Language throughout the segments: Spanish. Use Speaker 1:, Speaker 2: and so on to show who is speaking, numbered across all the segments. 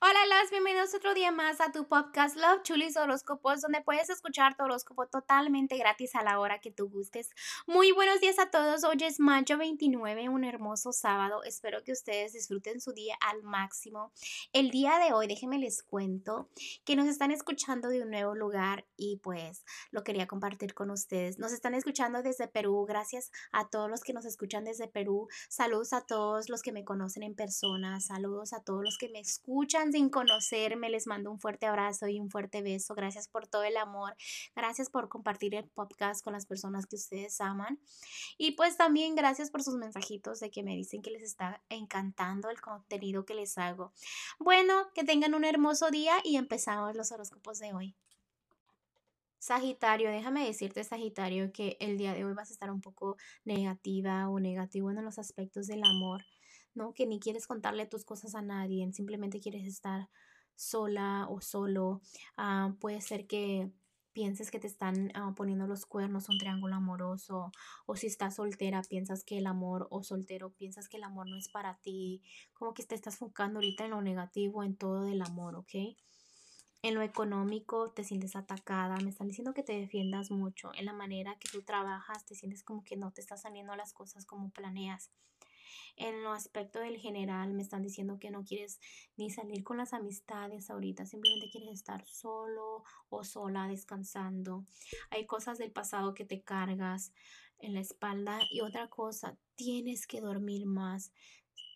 Speaker 1: Hola, las bienvenidos otro día más a tu podcast Love Chulis Horóscopos, donde puedes escuchar tu horóscopo totalmente gratis a la hora que tú gustes. Muy buenos días a todos. Hoy es mayo 29, un hermoso sábado. Espero que ustedes disfruten su día al máximo. El día de hoy, déjenme les cuento que nos están escuchando de un nuevo lugar y pues lo quería compartir con ustedes. Nos están escuchando desde Perú. Gracias a todos los que nos escuchan desde Perú. Saludos a todos los que me conocen en persona. Saludos a todos los que me escuchan sin conocerme, les mando un fuerte abrazo y un fuerte beso. Gracias por todo el amor. Gracias por compartir el podcast con las personas que ustedes aman. Y pues también gracias por sus mensajitos de que me dicen que les está encantando el contenido que les hago. Bueno, que tengan un hermoso día y empezamos los horóscopos de hoy. Sagitario, déjame decirte, Sagitario, que el día de hoy vas a estar un poco negativa o negativo en los aspectos del amor. ¿No? Que ni quieres contarle tus cosas a nadie, simplemente quieres estar sola o solo. Ah, puede ser que pienses que te están ah, poniendo los cuernos, un triángulo amoroso, o si estás soltera, piensas que el amor, o soltero, piensas que el amor no es para ti, como que te estás enfocando ahorita en lo negativo, en todo del amor, ¿ok? En lo económico te sientes atacada, me están diciendo que te defiendas mucho, en la manera que tú trabajas te sientes como que no te están saliendo las cosas como planeas. En lo aspecto del general, me están diciendo que no quieres ni salir con las amistades ahorita, simplemente quieres estar solo o sola descansando. Hay cosas del pasado que te cargas en la espalda y otra cosa, tienes que dormir más.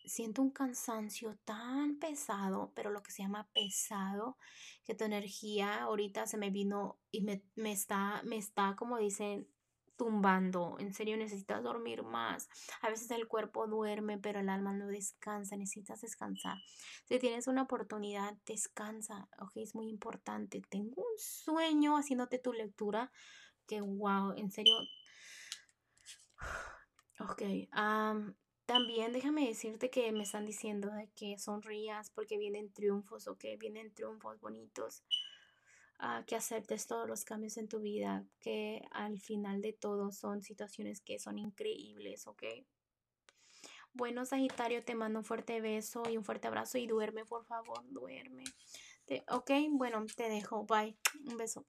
Speaker 1: Siento un cansancio tan pesado, pero lo que se llama pesado, que tu energía ahorita se me vino y me, me está, me está, como dicen, tumbando. En serio, necesitas dormir más. A veces el cuerpo duerme, pero el alma no descansa. Necesitas descansar. Si tienes una oportunidad, descansa. Ok, es muy importante. Tengo un sueño haciéndote tu lectura. Que wow, en serio. Ok. también déjame decirte que me están diciendo de que sonrías porque vienen triunfos, ok, vienen triunfos bonitos que aceptes todos los cambios en tu vida, que al final de todo son situaciones que son increíbles, ¿ok? Bueno, Sagitario, te mando un fuerte beso y un fuerte abrazo y duerme, por favor, duerme. ok, bueno, te dejo, bye, un beso.